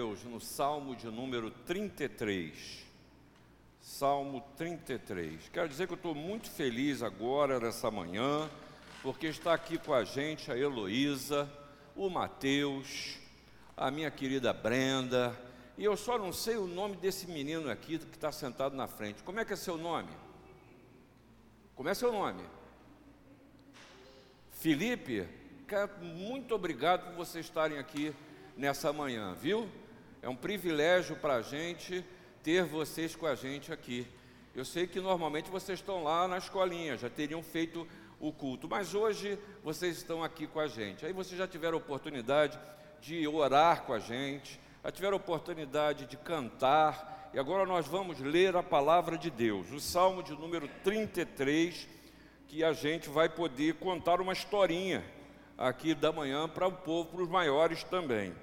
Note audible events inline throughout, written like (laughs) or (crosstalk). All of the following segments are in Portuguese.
Deus no Salmo de número 33. Salmo 33. Quero dizer que eu estou muito feliz agora, nessa manhã, porque está aqui com a gente a Heloísa, o Mateus, a minha querida Brenda, e eu só não sei o nome desse menino aqui que está sentado na frente. Como é que é seu nome? Como é seu nome? Felipe, muito obrigado por vocês estarem aqui nessa manhã, viu? É um privilégio para a gente ter vocês com a gente aqui. Eu sei que normalmente vocês estão lá na escolinha, já teriam feito o culto, mas hoje vocês estão aqui com a gente. Aí vocês já tiveram oportunidade de orar com a gente, já tiveram oportunidade de cantar, e agora nós vamos ler a palavra de Deus, o Salmo de número 33, que a gente vai poder contar uma historinha aqui da manhã para o povo, para os maiores também.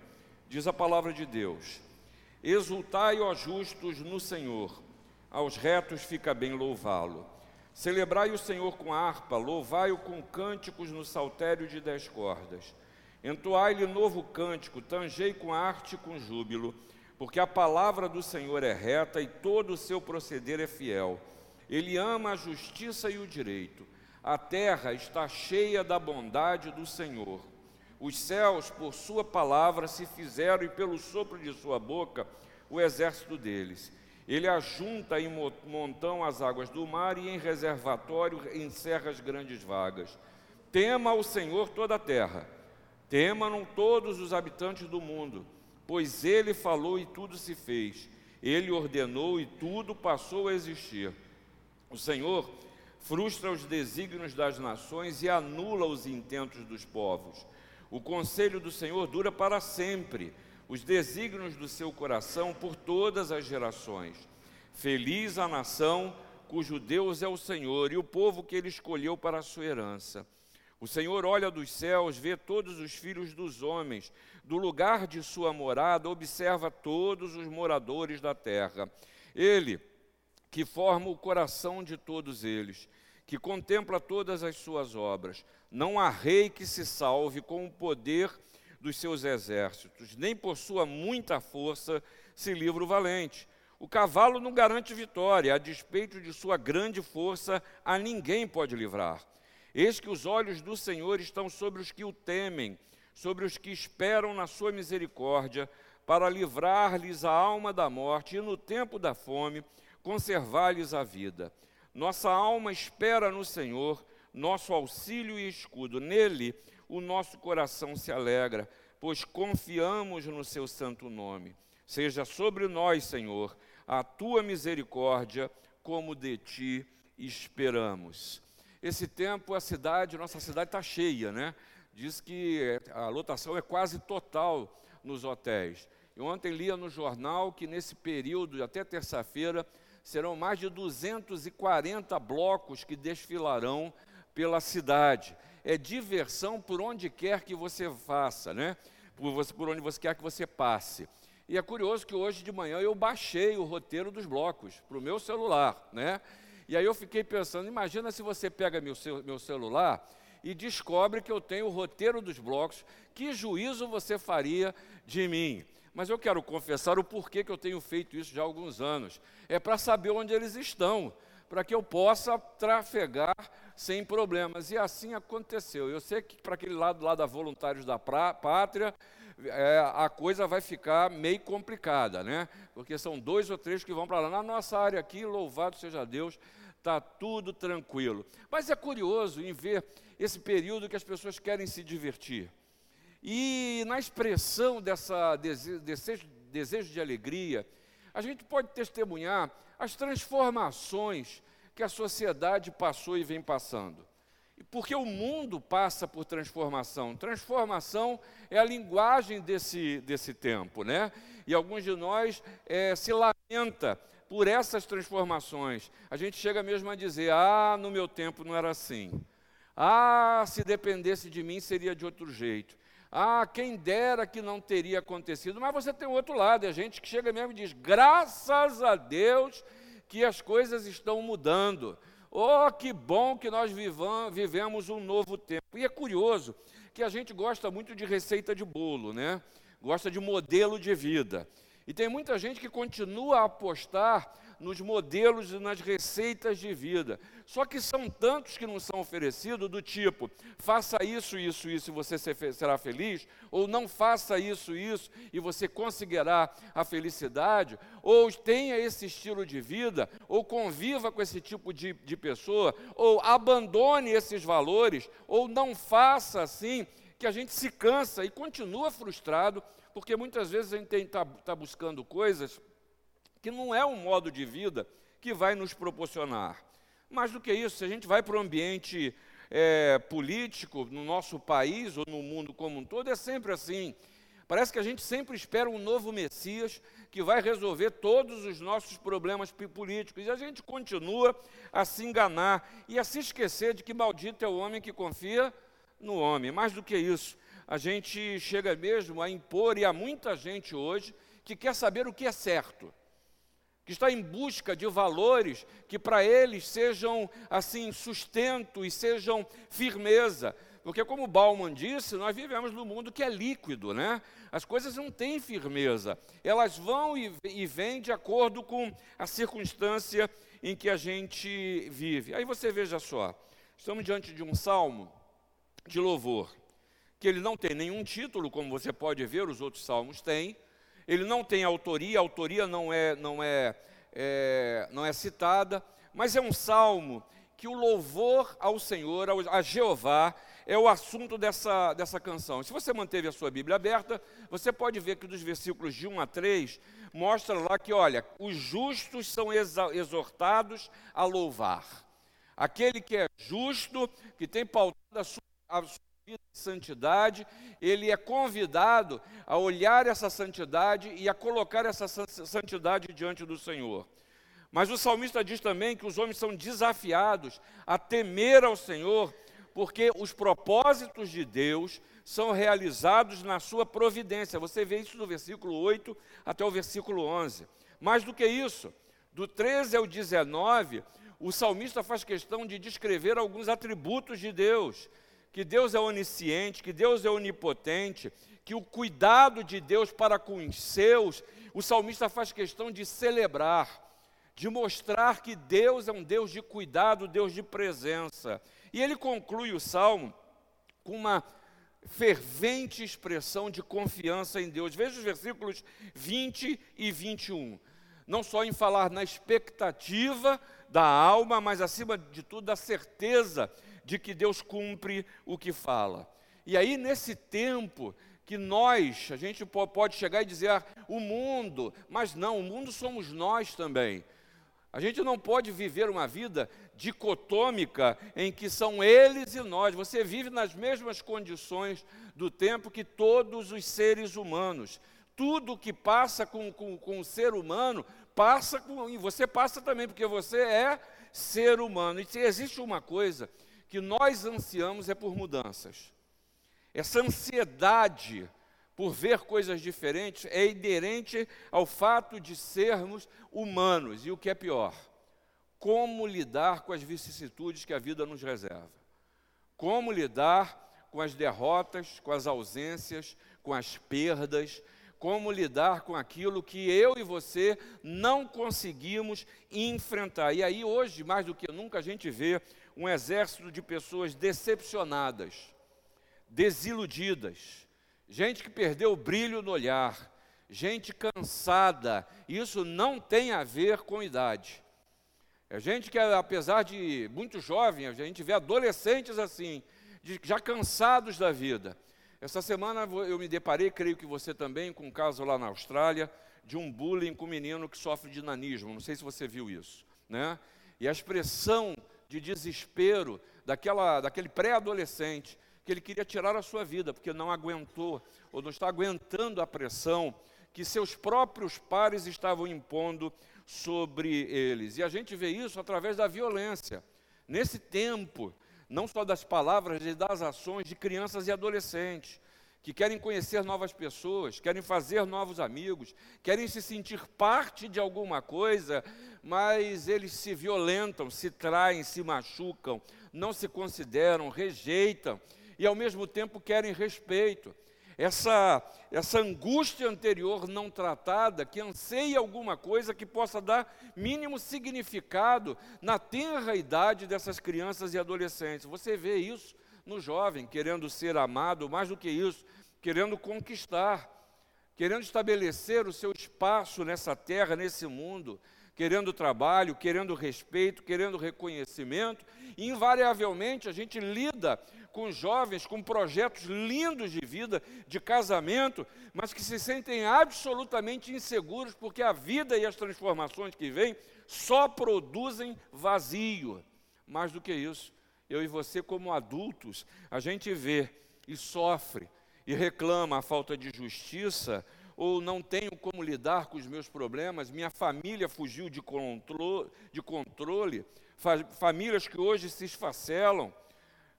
Diz a palavra de Deus: Exultai, ó justos, no Senhor, aos retos fica bem louvá-lo. Celebrai o Senhor com harpa, louvai-o com cânticos no saltério de dez cordas. Entoai-lhe novo cântico, tangei com arte e com júbilo, porque a palavra do Senhor é reta e todo o seu proceder é fiel. Ele ama a justiça e o direito. A terra está cheia da bondade do Senhor. Os céus, por sua palavra, se fizeram, e pelo sopro de sua boca, o exército deles. Ele ajunta em montão as águas do mar e em reservatório encerra as grandes vagas. Tema o Senhor toda a terra, temam todos os habitantes do mundo, pois ele falou e tudo se fez, ele ordenou e tudo passou a existir. O Senhor frustra os desígnios das nações e anula os intentos dos povos. O conselho do Senhor dura para sempre, os desígnios do seu coração por todas as gerações. Feliz a nação cujo Deus é o Senhor e o povo que ele escolheu para a sua herança. O Senhor olha dos céus, vê todos os filhos dos homens, do lugar de sua morada, observa todos os moradores da terra. Ele, que forma o coração de todos eles, que contempla todas as suas obras. Não há rei que se salve com o poder dos seus exércitos, nem por sua muita força se livra o valente. O cavalo não garante vitória, a despeito de sua grande força, a ninguém pode livrar. Eis que os olhos do Senhor estão sobre os que o temem, sobre os que esperam na sua misericórdia, para livrar-lhes a alma da morte e no tempo da fome conservar-lhes a vida. Nossa alma espera no Senhor, nosso auxílio e escudo. Nele o nosso coração se alegra, pois confiamos no seu santo nome. Seja sobre nós, Senhor, a tua misericórdia, como de ti esperamos. Esse tempo a cidade, nossa cidade está cheia, né? Diz que a lotação é quase total nos hotéis. E ontem lia no jornal que nesse período, até terça-feira, serão mais de 240 blocos que desfilarão pela cidade. É diversão por onde quer que você faça, né? Por, você, por onde você quer que você passe. E é curioso que hoje de manhã eu baixei o roteiro dos blocos para o meu celular, né? E aí eu fiquei pensando, imagina se você pega meu, meu celular e descobre que eu tenho o roteiro dos blocos, que juízo você faria de mim? Mas eu quero confessar o porquê que eu tenho feito isso já há alguns anos. É para saber onde eles estão, para que eu possa trafegar sem problemas. E assim aconteceu. Eu sei que para aquele lado lá da Voluntários da Pátria, é, a coisa vai ficar meio complicada, né? Porque são dois ou três que vão para lá. Na nossa área aqui, louvado seja Deus, está tudo tranquilo. Mas é curioso em ver esse período que as pessoas querem se divertir. E na expressão dessa desejo, desejo de alegria, a gente pode testemunhar as transformações que a sociedade passou e vem passando. Porque o mundo passa por transformação. Transformação é a linguagem desse, desse tempo, né? E alguns de nós é, se lamenta por essas transformações. A gente chega mesmo a dizer: ah, no meu tempo não era assim. Ah, se dependesse de mim seria de outro jeito. Ah, quem dera que não teria acontecido. Mas você tem o outro lado, é gente que chega mesmo e diz: graças a Deus que as coisas estão mudando. Oh, que bom que nós vivam, vivemos um novo tempo. E é curioso que a gente gosta muito de receita de bolo, né? gosta de modelo de vida. E tem muita gente que continua a apostar nos modelos e nas receitas de vida. Só que são tantos que não são oferecidos, do tipo, faça isso, isso, isso e você será feliz, ou não faça isso, isso e você conseguirá a felicidade, ou tenha esse estilo de vida, ou conviva com esse tipo de, de pessoa, ou abandone esses valores, ou não faça assim, que a gente se cansa e continua frustrado, porque muitas vezes a gente está tá buscando coisas que não é um modo de vida que vai nos proporcionar. Mais do que isso, se a gente vai para o ambiente é, político, no nosso país ou no mundo como um todo, é sempre assim. Parece que a gente sempre espera um novo Messias que vai resolver todos os nossos problemas políticos. E a gente continua a se enganar e a se esquecer de que maldito é o homem que confia no homem. Mais do que isso, a gente chega mesmo a impor, e há muita gente hoje que quer saber o que é certo que está em busca de valores que para eles sejam assim sustento e sejam firmeza. Porque como Bauman disse, nós vivemos num mundo que é líquido, né? As coisas não têm firmeza. Elas vão e, e vêm de acordo com a circunstância em que a gente vive. Aí você veja só, estamos diante de um salmo de louvor, que ele não tem nenhum título, como você pode ver, os outros salmos têm, ele não tem autoria, a autoria não é, não é, é, não é citada, mas é um salmo que o louvor ao Senhor, a Jeová, é o assunto dessa, dessa canção. Se você manteve a sua Bíblia aberta, você pode ver que dos versículos de 1 a 3, mostra lá que, olha, os justos são exortados a louvar. Aquele que é justo, que tem pautado a sua, a sua vida de santidade, ele é convidado a olhar essa santidade e a colocar essa santidade diante do Senhor. Mas o salmista diz também que os homens são desafiados a temer ao Senhor, porque os propósitos de Deus são realizados na sua providência. Você vê isso do versículo 8 até o versículo 11. Mais do que isso, do 13 ao 19, o salmista faz questão de descrever alguns atributos de Deus que Deus é onisciente, que Deus é onipotente, que o cuidado de Deus para com os seus, o salmista faz questão de celebrar, de mostrar que Deus é um Deus de cuidado, Deus de presença. E ele conclui o salmo com uma fervente expressão de confiança em Deus. Veja os versículos 20 e 21. Não só em falar na expectativa da alma, mas acima de tudo da certeza de que Deus cumpre o que fala. E aí, nesse tempo que nós, a gente pode chegar e dizer ah, o mundo, mas não, o mundo somos nós também. A gente não pode viver uma vida dicotômica em que são eles e nós. Você vive nas mesmas condições do tempo que todos os seres humanos. Tudo que passa com, com, com o ser humano passa com. E você passa também, porque você é ser humano. E existe uma coisa que nós ansiamos é por mudanças. Essa ansiedade por ver coisas diferentes é inerente ao fato de sermos humanos. E o que é pior, como lidar com as vicissitudes que a vida nos reserva. Como lidar com as derrotas, com as ausências, com as perdas, como lidar com aquilo que eu e você não conseguimos enfrentar. E aí, hoje, mais do que nunca, a gente vê um exército de pessoas decepcionadas, desiludidas, gente que perdeu o brilho no olhar, gente cansada. Isso não tem a ver com idade. É gente que, apesar de muito jovem, a gente vê adolescentes assim, já cansados da vida. Essa semana eu me deparei, creio que você também, com um caso lá na Austrália, de um bullying com um menino que sofre de nanismo. Não sei se você viu isso. Né? E a expressão de desespero daquela, daquele pré-adolescente que ele queria tirar a sua vida porque não aguentou ou não está aguentando a pressão que seus próprios pares estavam impondo sobre eles. E a gente vê isso através da violência. Nesse tempo, não só das palavras, mas das ações de crianças e adolescentes que querem conhecer novas pessoas, querem fazer novos amigos, querem se sentir parte de alguma coisa, mas eles se violentam, se traem, se machucam, não se consideram, rejeitam e ao mesmo tempo querem respeito. essa, essa angústia anterior não tratada, que anseia alguma coisa que possa dar mínimo significado na tenra idade dessas crianças e adolescentes. Você vê isso no jovem, querendo ser amado, mais do que isso, querendo conquistar, querendo estabelecer o seu espaço nessa terra, nesse mundo, querendo trabalho, querendo respeito, querendo reconhecimento. E, invariavelmente, a gente lida com jovens com projetos lindos de vida, de casamento, mas que se sentem absolutamente inseguros porque a vida e as transformações que vêm só produzem vazio. Mais do que isso, eu e você, como adultos, a gente vê e sofre e reclama a falta de justiça, ou não tenho como lidar com os meus problemas, minha família fugiu de, contro de controle, fa famílias que hoje se esfacelam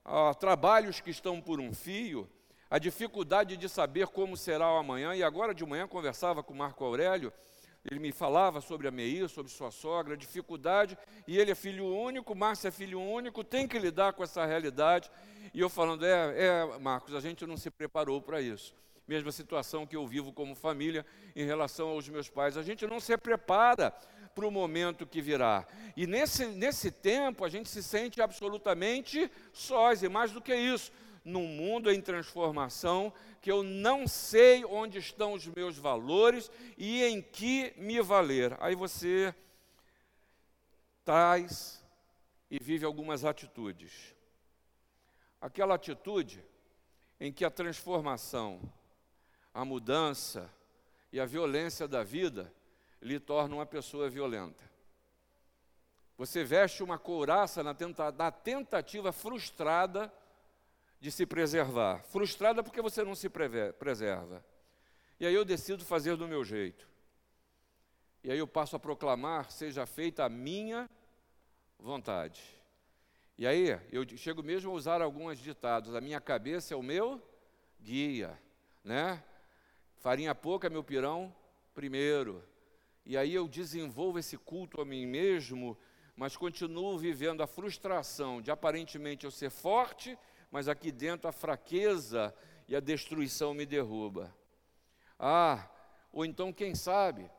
ah, trabalhos que estão por um fio, a dificuldade de saber como será o amanhã. E agora de manhã conversava com Marco Aurélio, ele me falava sobre a Meir, sobre sua sogra, dificuldade, e ele é filho único, Márcia é filho único, tem que lidar com essa realidade. E eu falando, é, é Marcos, a gente não se preparou para isso. Mesma situação que eu vivo como família em relação aos meus pais. A gente não se prepara para o momento que virá. E nesse, nesse tempo a gente se sente absolutamente sós, e mais do que isso, num mundo em transformação, que eu não sei onde estão os meus valores e em que me valer. Aí você traz e vive algumas atitudes. Aquela atitude em que a transformação, a mudança e a violência da vida lhe torna uma pessoa violenta. Você veste uma couraça na tentativa frustrada de se preservar. Frustrada porque você não se preserva. E aí eu decido fazer do meu jeito. E aí eu passo a proclamar: seja feita a minha vontade. E aí eu chego mesmo a usar alguns ditados: a minha cabeça é o meu guia, né? Farinha pouca, é meu pirão primeiro e aí eu desenvolvo esse culto a mim mesmo, mas continuo vivendo a frustração de aparentemente eu ser forte, mas aqui dentro a fraqueza e a destruição me derruba. Ah, ou então quem sabe,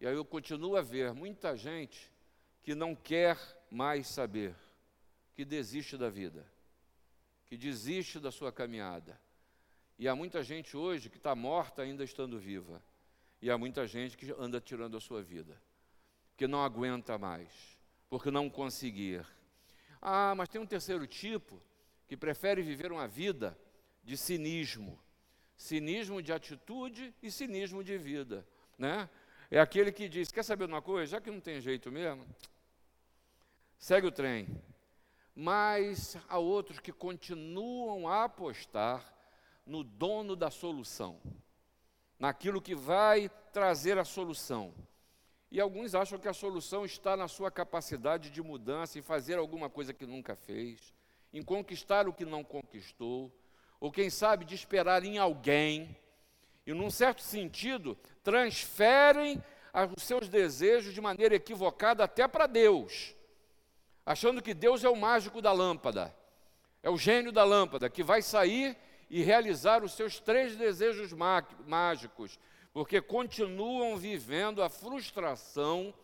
e aí eu continuo a ver muita gente que não quer mais saber, que desiste da vida, que desiste da sua caminhada. E há muita gente hoje que está morta ainda estando viva. E há muita gente que anda tirando a sua vida, que não aguenta mais, porque não conseguir. Ah, mas tem um terceiro tipo que prefere viver uma vida de cinismo. Cinismo de atitude e cinismo de vida, né? É aquele que diz: quer saber uma coisa? Já que não tem jeito mesmo, segue o trem. Mas há outros que continuam a apostar no dono da solução naquilo que vai trazer a solução. E alguns acham que a solução está na sua capacidade de mudança, em fazer alguma coisa que nunca fez, em conquistar o que não conquistou, ou quem sabe de esperar em alguém, e num certo sentido, transferem os seus desejos de maneira equivocada até para Deus, achando que Deus é o mágico da lâmpada, é o gênio da lâmpada, que vai sair e realizar os seus três desejos mágicos, porque continuam vivendo a frustração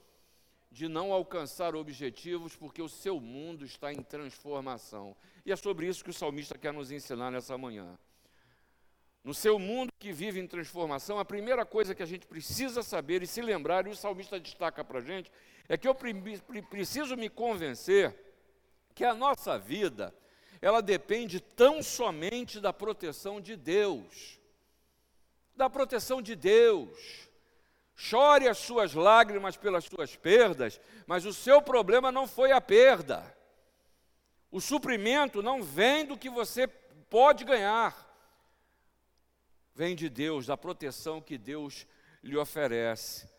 de não alcançar objetivos, porque o seu mundo está em transformação. E é sobre isso que o salmista quer nos ensinar nessa manhã. No seu mundo que vive em transformação, a primeira coisa que a gente precisa saber e se lembrar, e o salmista destaca para a gente, é que eu preciso me convencer que a nossa vida ela depende tão somente da proteção de Deus. Da proteção de Deus. Chore as suas lágrimas pelas suas perdas, mas o seu problema não foi a perda. O suprimento não vem do que você pode ganhar, vem de Deus, da proteção que Deus lhe oferece.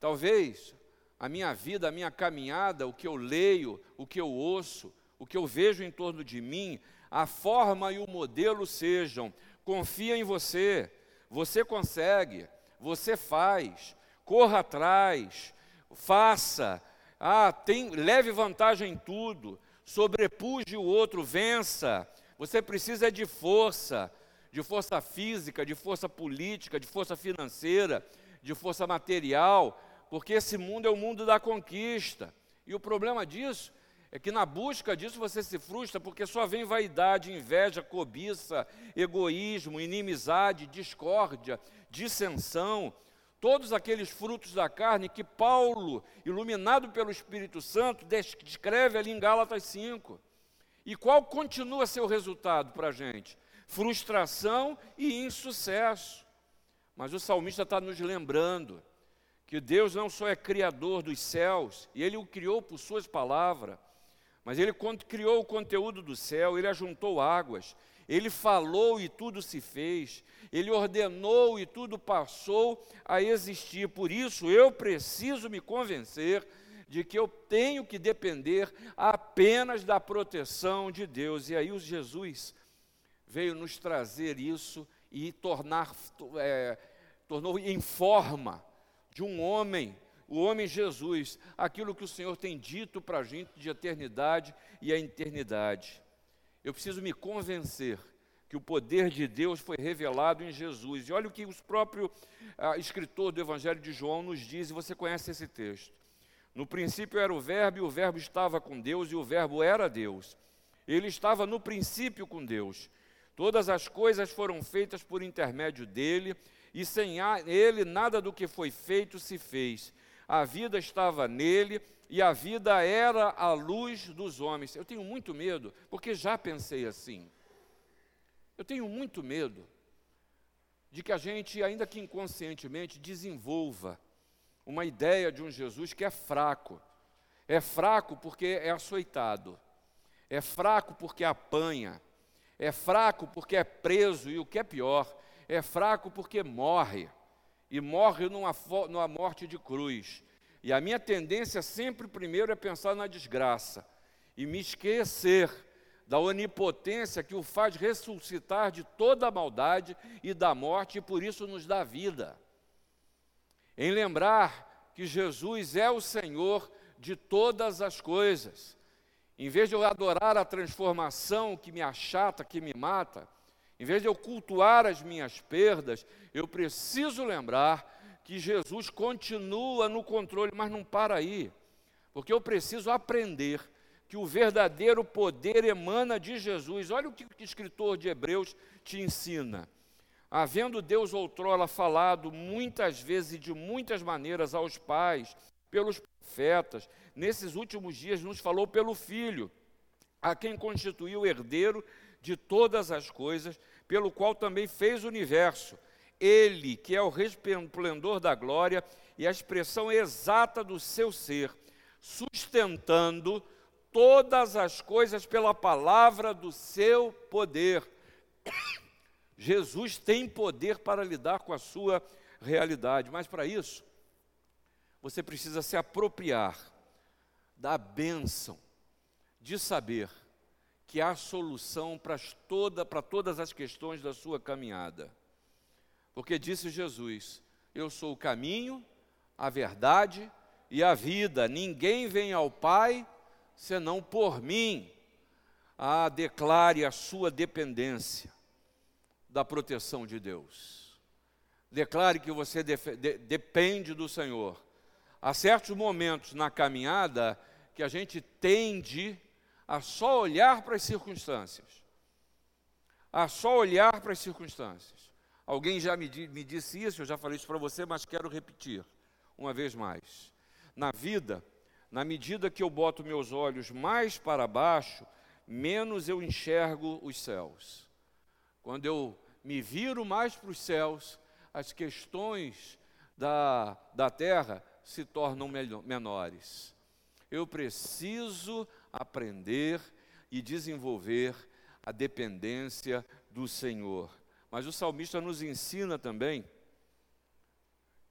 Talvez a minha vida, a minha caminhada, o que eu leio, o que eu ouço, o que eu vejo em torno de mim, a forma e o modelo sejam: confia em você, você consegue, você faz, corra atrás, faça, ah, tem, leve vantagem em tudo, sobrepuje o outro, vença. Você precisa de força, de força física, de força política, de força financeira, de força material, porque esse mundo é o mundo da conquista. E o problema disso é que na busca disso você se frustra porque só vem vaidade, inveja, cobiça, egoísmo, inimizade, discórdia, dissensão, todos aqueles frutos da carne que Paulo, iluminado pelo Espírito Santo, descreve ali em Gálatas 5. E qual continua o resultado para a gente? frustração e insucesso. Mas o salmista está nos lembrando que Deus não só é criador dos céus, e Ele o criou por Suas palavras, mas Ele criou o conteúdo do céu, Ele ajuntou águas, Ele falou e tudo se fez, Ele ordenou e tudo passou a existir. Por isso eu preciso me convencer de que eu tenho que depender apenas da proteção de Deus. E aí o Jesus veio nos trazer isso e tornar, é, tornou em forma de um homem, o homem Jesus, aquilo que o Senhor tem dito para a gente de eternidade e a eternidade. Eu preciso me convencer que o poder de Deus foi revelado em Jesus. E olha o que o próprio ah, escritor do Evangelho de João nos diz, e você conhece esse texto. No princípio era o Verbo, e o Verbo estava com Deus, e o Verbo era Deus. Ele estava no princípio com Deus. Todas as coisas foram feitas por intermédio dele, e sem ele nada do que foi feito se fez. A vida estava nele, e a vida era a luz dos homens. Eu tenho muito medo, porque já pensei assim. Eu tenho muito medo de que a gente, ainda que inconscientemente, desenvolva uma ideia de um Jesus que é fraco. É fraco porque é açoitado. É fraco porque apanha é fraco porque é preso, e o que é pior, é fraco porque morre, e morre numa, numa morte de cruz. E a minha tendência sempre primeiro é pensar na desgraça, e me esquecer da onipotência que o faz ressuscitar de toda a maldade e da morte, e por isso nos dá vida. Em lembrar que Jesus é o Senhor de todas as coisas em vez de eu adorar a transformação que me achata, que me mata, em vez de eu cultuar as minhas perdas, eu preciso lembrar que Jesus continua no controle, mas não para aí, porque eu preciso aprender que o verdadeiro poder emana de Jesus. Olha o que o escritor de Hebreus te ensina. Havendo Deus outrora falado muitas vezes e de muitas maneiras aos pais, pelos profetas, nesses últimos dias nos falou pelo Filho, a quem constituiu herdeiro de todas as coisas, pelo qual também fez o universo. Ele, que é o resplendor da glória e a expressão exata do seu ser, sustentando todas as coisas pela palavra do seu poder. (coughs) Jesus tem poder para lidar com a sua realidade, mas para isso, você precisa se apropriar da bênção de saber que há solução para, toda, todas as questões da sua caminhada. Porque disse Jesus: Eu sou o caminho, a verdade e a vida. Ninguém vem ao Pai senão por mim. Ah, declare a sua dependência da proteção de Deus. Declare que você de, depende do Senhor há certos momentos na caminhada que a gente tende a só olhar para as circunstâncias. A só olhar para as circunstâncias. Alguém já me, me disse isso, eu já falei isso para você, mas quero repetir uma vez mais. Na vida, na medida que eu boto meus olhos mais para baixo, menos eu enxergo os céus. Quando eu me viro mais para os céus, as questões da, da terra se tornam menores. Eu preciso aprender e desenvolver a dependência do Senhor. Mas o salmista nos ensina também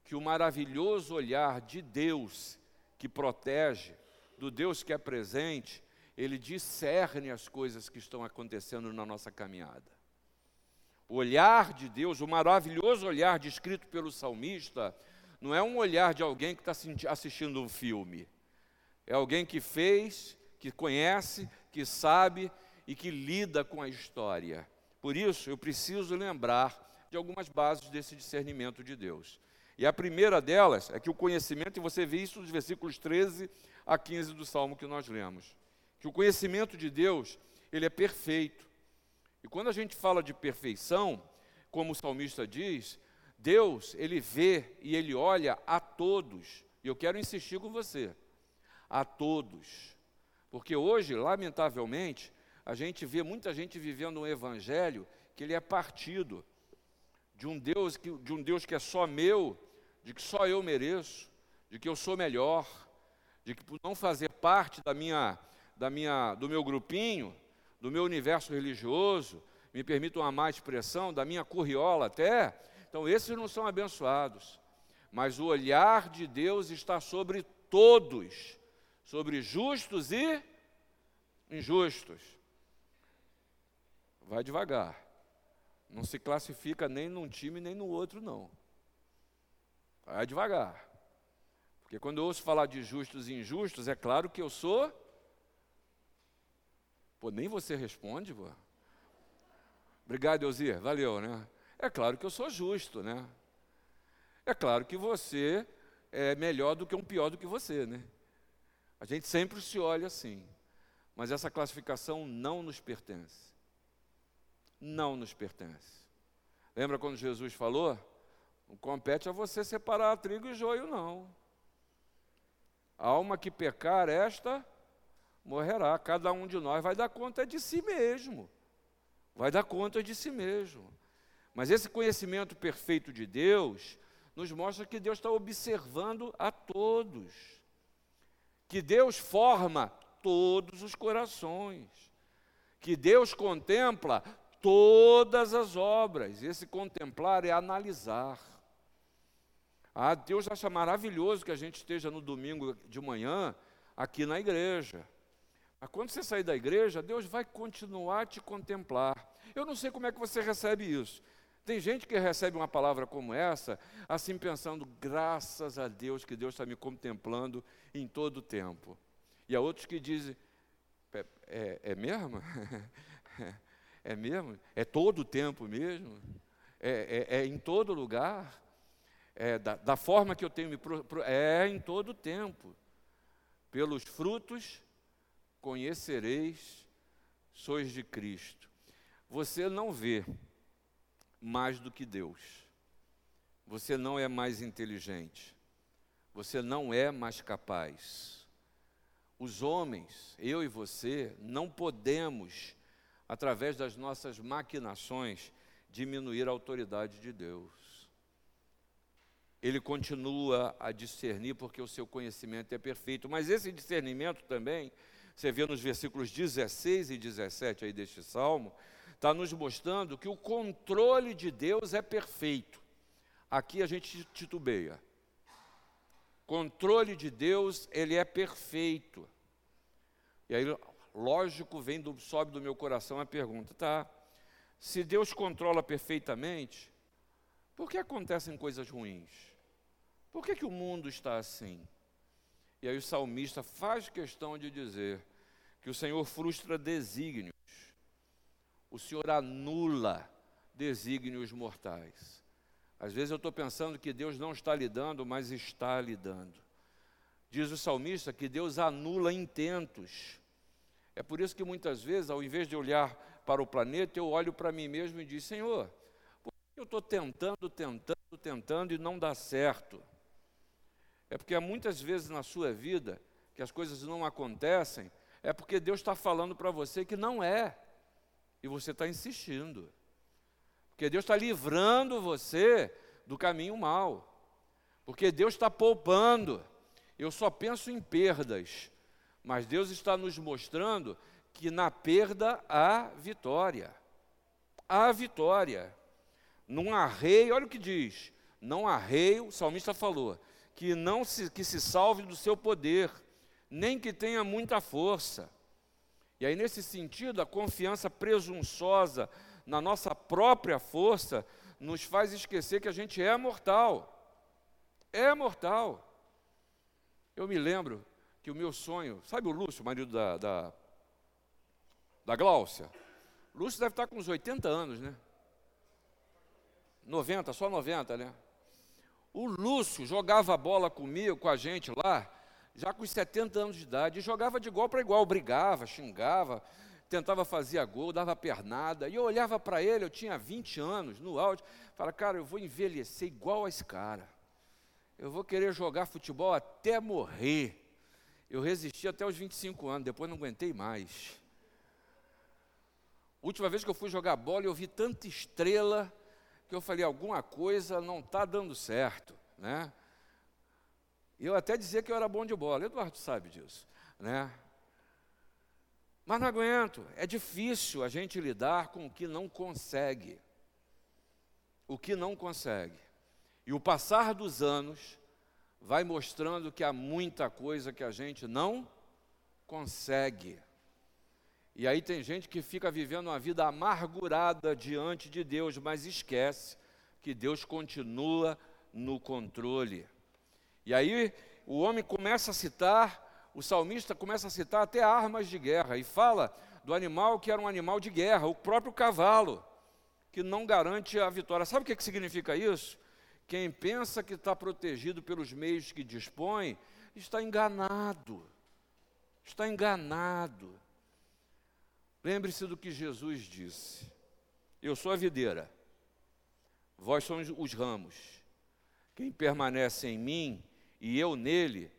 que o maravilhoso olhar de Deus que protege, do Deus que é presente, ele discerne as coisas que estão acontecendo na nossa caminhada. O olhar de Deus, o maravilhoso olhar descrito pelo salmista, não é um olhar de alguém que está assistindo um filme. É alguém que fez, que conhece, que sabe e que lida com a história. Por isso, eu preciso lembrar de algumas bases desse discernimento de Deus. E a primeira delas é que o conhecimento, e você vê isso nos versículos 13 a 15 do Salmo que nós lemos, que o conhecimento de Deus, ele é perfeito. E quando a gente fala de perfeição, como o salmista diz, Deus, ele vê e ele olha a todos. E eu quero insistir com você, a todos. Porque hoje, lamentavelmente, a gente vê muita gente vivendo um evangelho que ele é partido de um Deus que, de um Deus que é só meu, de que só eu mereço, de que eu sou melhor, de que por não fazer parte da minha, da minha, do meu grupinho, do meu universo religioso, me permitam uma má expressão, da minha curriola até, então esses não são abençoados. Mas o olhar de Deus está sobre todos, sobre justos e injustos. Vai devagar. Não se classifica nem num time nem no outro, não. Vai devagar. Porque quando eu ouço falar de justos e injustos, é claro que eu sou. Pô, nem você responde, pô. Obrigado, Elzir. Valeu, né? É claro que eu sou justo, né? É claro que você é melhor do que um pior do que você, né? A gente sempre se olha assim. Mas essa classificação não nos pertence. Não nos pertence. Lembra quando Jesus falou? Não compete a você separar trigo e joio, não. A alma que pecar, esta morrerá. Cada um de nós vai dar conta de si mesmo. Vai dar conta de si mesmo. Mas esse conhecimento perfeito de Deus nos mostra que Deus está observando a todos. Que Deus forma todos os corações, que Deus contempla todas as obras. Esse contemplar é analisar. Ah, Deus acha maravilhoso que a gente esteja no domingo de manhã aqui na igreja. Mas quando você sair da igreja, Deus vai continuar te contemplar. Eu não sei como é que você recebe isso. Tem gente que recebe uma palavra como essa, assim pensando, graças a Deus que Deus está me contemplando em todo o tempo. E há outros que dizem: é, é, é mesmo? (laughs) é mesmo? É todo o tempo mesmo? É, é, é em todo lugar? É da, da, forma que eu tenho me. Pro, pro, é em todo o tempo. Pelos frutos conhecereis, sois de Cristo. Você não vê mais do que Deus. Você não é mais inteligente. Você não é mais capaz os homens, eu e você, não podemos, através das nossas maquinações, diminuir a autoridade de Deus. Ele continua a discernir porque o seu conhecimento é perfeito, mas esse discernimento também, você vê nos versículos 16 e 17 aí deste salmo, está nos mostrando que o controle de Deus é perfeito. Aqui a gente titubeia controle de Deus, ele é perfeito. E aí, lógico, vem do, sobe do meu coração a pergunta, tá? Se Deus controla perfeitamente, por que acontecem coisas ruins? Por que, que o mundo está assim? E aí o salmista faz questão de dizer que o Senhor frustra desígnios, o Senhor anula desígnios mortais. Às vezes eu estou pensando que Deus não está lidando, mas está lidando. Diz o salmista que Deus anula intentos. É por isso que muitas vezes, ao invés de olhar para o planeta, eu olho para mim mesmo e digo: Senhor, por que eu estou tentando, tentando, tentando e não dá certo? É porque há muitas vezes na sua vida que as coisas não acontecem, é porque Deus está falando para você que não é, e você está insistindo. Porque Deus está livrando você do caminho mal. Porque Deus está poupando. Eu só penso em perdas. Mas Deus está nos mostrando que na perda há vitória. Há vitória. Num arreio, olha o que diz. Não arreio, o salmista falou, que não se, que se salve do seu poder, nem que tenha muita força. E aí, nesse sentido, a confiança presunçosa na nossa própria força, nos faz esquecer que a gente é mortal. É mortal. Eu me lembro que o meu sonho, sabe o Lúcio, marido da, da, da Gláucia? Lúcio deve estar com uns 80 anos, né? 90, só 90, né? O Lúcio jogava bola comigo, com a gente lá, já com 70 anos de idade, e jogava de igual para igual, brigava, xingava, tentava fazer gol, dava pernada, e eu olhava para ele, eu tinha 20 anos, no áudio, falava, cara, eu vou envelhecer igual a esse cara, eu vou querer jogar futebol até morrer. Eu resisti até os 25 anos, depois não aguentei mais. Última vez que eu fui jogar bola, eu vi tanta estrela que eu falei, alguma coisa não está dando certo, né? Eu até dizia que eu era bom de bola, Eduardo sabe disso, né? Mas não aguento, é difícil a gente lidar com o que não consegue. O que não consegue. E o passar dos anos vai mostrando que há muita coisa que a gente não consegue. E aí tem gente que fica vivendo uma vida amargurada diante de Deus, mas esquece que Deus continua no controle. E aí o homem começa a citar, o salmista começa a citar até armas de guerra e fala do animal que era um animal de guerra, o próprio cavalo, que não garante a vitória. Sabe o que, que significa isso? Quem pensa que está protegido pelos meios que dispõe, está enganado. Está enganado. Lembre-se do que Jesus disse: Eu sou a videira, vós sois os ramos. Quem permanece em mim e eu nele,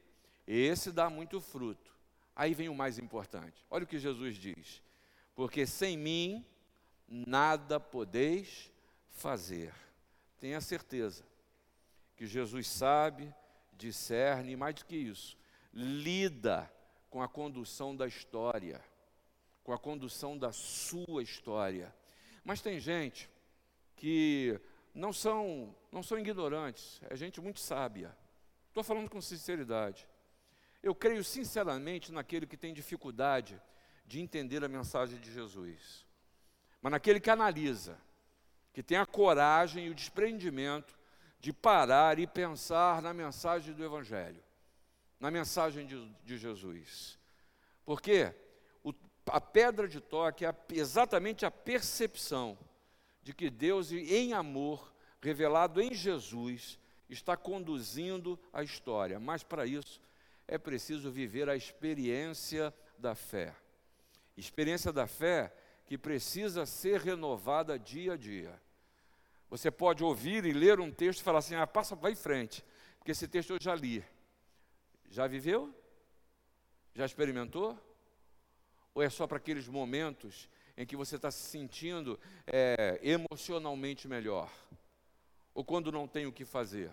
esse dá muito fruto. Aí vem o mais importante. Olha o que Jesus diz: Porque sem mim nada podeis fazer. Tenha certeza que Jesus sabe, discerne, e mais do que isso, lida com a condução da história com a condução da sua história. Mas tem gente que não são, não são ignorantes, é gente muito sábia. Estou falando com sinceridade. Eu creio sinceramente naquele que tem dificuldade de entender a mensagem de Jesus, mas naquele que analisa, que tem a coragem e o desprendimento de parar e pensar na mensagem do Evangelho, na mensagem de, de Jesus. Por quê? a pedra de toque é exatamente a percepção de que Deus, em amor, revelado em Jesus, está conduzindo a história. Mas para isso é preciso viver a experiência da fé. Experiência da fé que precisa ser renovada dia a dia. Você pode ouvir e ler um texto e falar assim: ah, passa, vai em frente, porque esse texto eu já li. Já viveu? Já experimentou? Ou é só para aqueles momentos em que você está se sentindo é, emocionalmente melhor? Ou quando não tem o que fazer?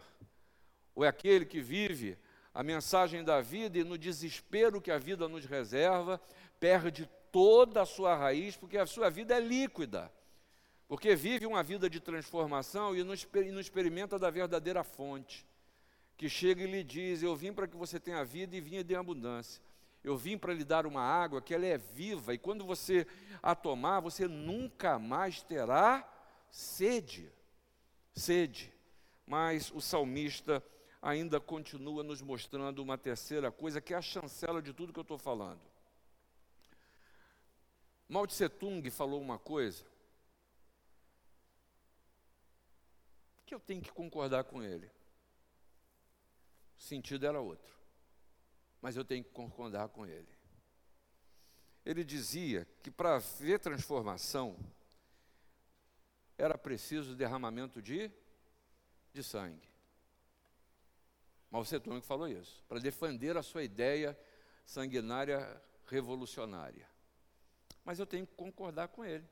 Ou é aquele que vive a mensagem da vida e no desespero que a vida nos reserva, perde toda a sua raiz, porque a sua vida é líquida. Porque vive uma vida de transformação e não, experimenta da verdadeira fonte, que chega e lhe diz: Eu vim para que você tenha vida e vinha de abundância. Eu vim para lhe dar uma água que ela é viva, e quando você a tomar, você nunca mais terá sede. Sede. Mas o salmista ainda continua nos mostrando uma terceira coisa, que é a chancela de tudo que eu estou falando. Mao Tse Tung falou uma coisa eu tenho que concordar com ele. O sentido era outro mas eu tenho que concordar com ele. Ele dizia que para ver transformação era preciso derramamento de, de sangue. Mao Tung falou isso, para defender a sua ideia sanguinária revolucionária. Mas eu tenho que concordar com ele,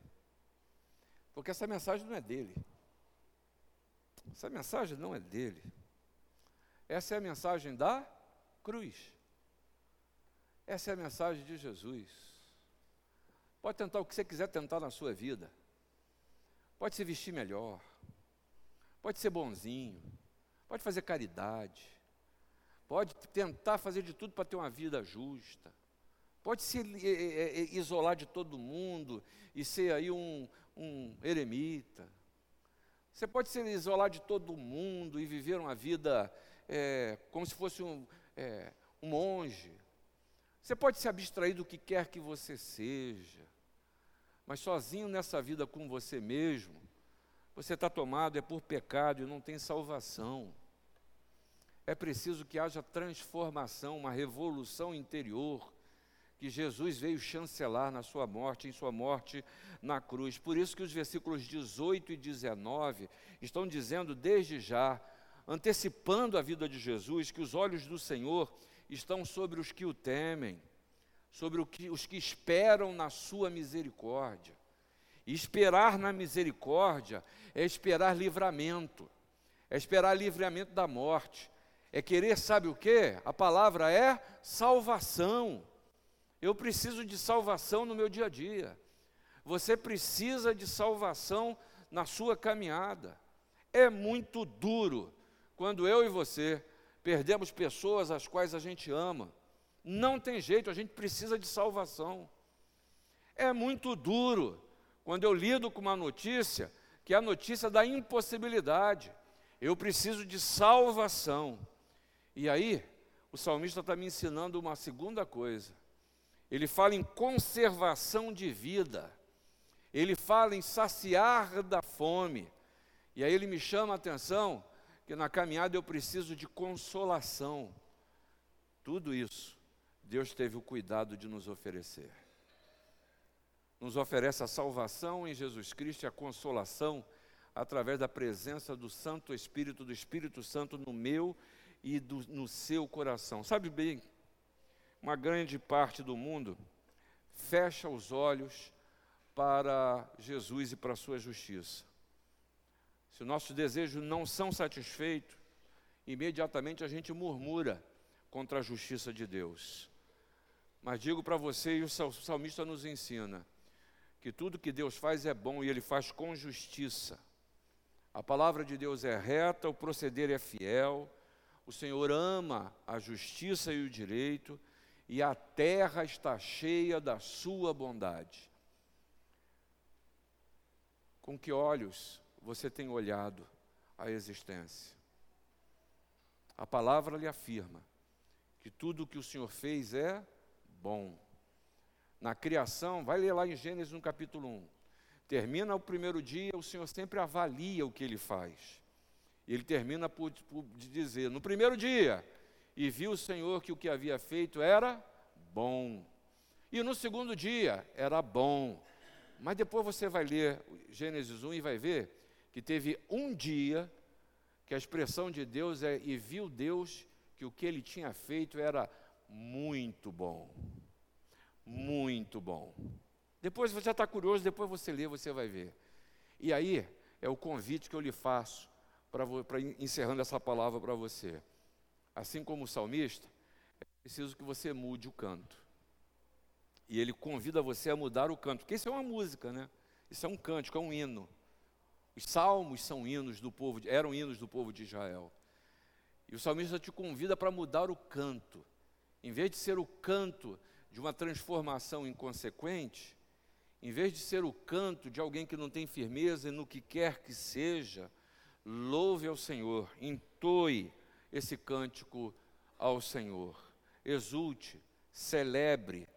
porque essa mensagem não é dele. Essa mensagem não é dele. Essa é a mensagem da cruz. Essa é a mensagem de Jesus. Pode tentar o que você quiser tentar na sua vida. Pode se vestir melhor. Pode ser bonzinho. Pode fazer caridade. Pode tentar fazer de tudo para ter uma vida justa. Pode se isolar de todo mundo e ser aí um, um eremita. Você pode se isolar de todo mundo e viver uma vida é, como se fosse um, é, um monge. Você pode se abstrair do que quer que você seja, Mas sozinho nessa vida com você mesmo, você está tomado é por pecado e não tem salvação. É preciso que haja transformação, uma revolução interior, que Jesus veio chancelar na sua morte, em sua morte na cruz. Por isso que os versículos 18 e 19 estão dizendo desde já, antecipando a vida de Jesus, que os olhos do Senhor estão sobre os que o temem, sobre que, os que esperam na sua misericórdia. E esperar na misericórdia é esperar livramento, é esperar livramento da morte, é querer, sabe o que? A palavra é salvação. Eu preciso de salvação no meu dia a dia. Você precisa de salvação na sua caminhada. É muito duro quando eu e você perdemos pessoas às quais a gente ama. Não tem jeito, a gente precisa de salvação. É muito duro quando eu lido com uma notícia que é a notícia da impossibilidade. Eu preciso de salvação. E aí, o salmista está me ensinando uma segunda coisa ele fala em conservação de vida, ele fala em saciar da fome. E aí ele me chama a atenção que na caminhada eu preciso de consolação. Tudo isso Deus teve o cuidado de nos oferecer. Nos oferece a salvação em Jesus Cristo e a consolação através da presença do Santo Espírito, do Espírito Santo no meu e do, no seu coração. Sabe bem, uma grande parte do mundo fecha os olhos para Jesus e para a sua justiça. Se os nossos desejos não são satisfeitos, imediatamente a gente murmura contra a justiça de Deus. Mas digo para você, e o salmista nos ensina, que tudo que Deus faz é bom e Ele faz com justiça. A palavra de Deus é reta, o proceder é fiel, o Senhor ama a justiça e o direito, e a terra está cheia da sua bondade. Com que olhos você tem olhado a existência? A palavra lhe afirma que tudo o que o Senhor fez é bom. Na criação, vai ler lá em Gênesis no capítulo 1. Termina o primeiro dia, o Senhor sempre avalia o que ele faz. Ele termina por, por dizer: no primeiro dia, e viu o Senhor que o que havia feito era bom. E no segundo dia era bom. Mas depois você vai ler Gênesis 1 e vai ver que teve um dia que a expressão de Deus é: e viu Deus que o que ele tinha feito era muito bom. Muito bom. Depois você está curioso, depois você lê, você vai ver. E aí é o convite que eu lhe faço para encerrando essa palavra para você. Assim como o salmista, é preciso que você mude o canto. E ele convida você a mudar o canto, porque isso é uma música, né? Isso é um cântico, é um hino. Os salmos são hinos do povo, eram hinos do povo de Israel. E o salmista te convida para mudar o canto. Em vez de ser o canto de uma transformação inconsequente, em vez de ser o canto de alguém que não tem firmeza no que quer que seja, louve ao Senhor, entoe esse cântico ao Senhor, exulte, celebre,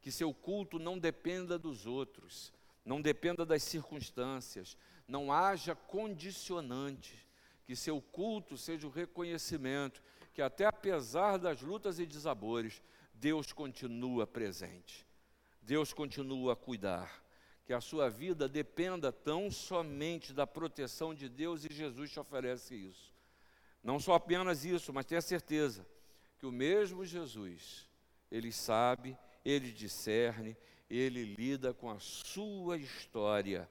que seu culto não dependa dos outros, não dependa das circunstâncias, não haja condicionante, que seu culto seja o reconhecimento que até apesar das lutas e desabores, Deus continua presente. Deus continua a cuidar. Que a sua vida dependa tão somente da proteção de Deus e Jesus te oferece isso. Não só apenas isso, mas tenha certeza que o mesmo Jesus, ele sabe, ele discerne, ele lida com a sua história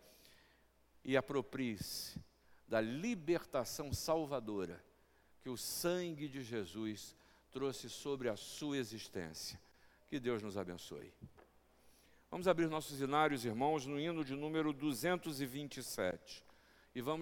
e aproprie-se da libertação salvadora que o sangue de Jesus trouxe sobre a sua existência. Que Deus nos abençoe. Vamos abrir nossos inários, irmãos, no hino de número 227. E vamos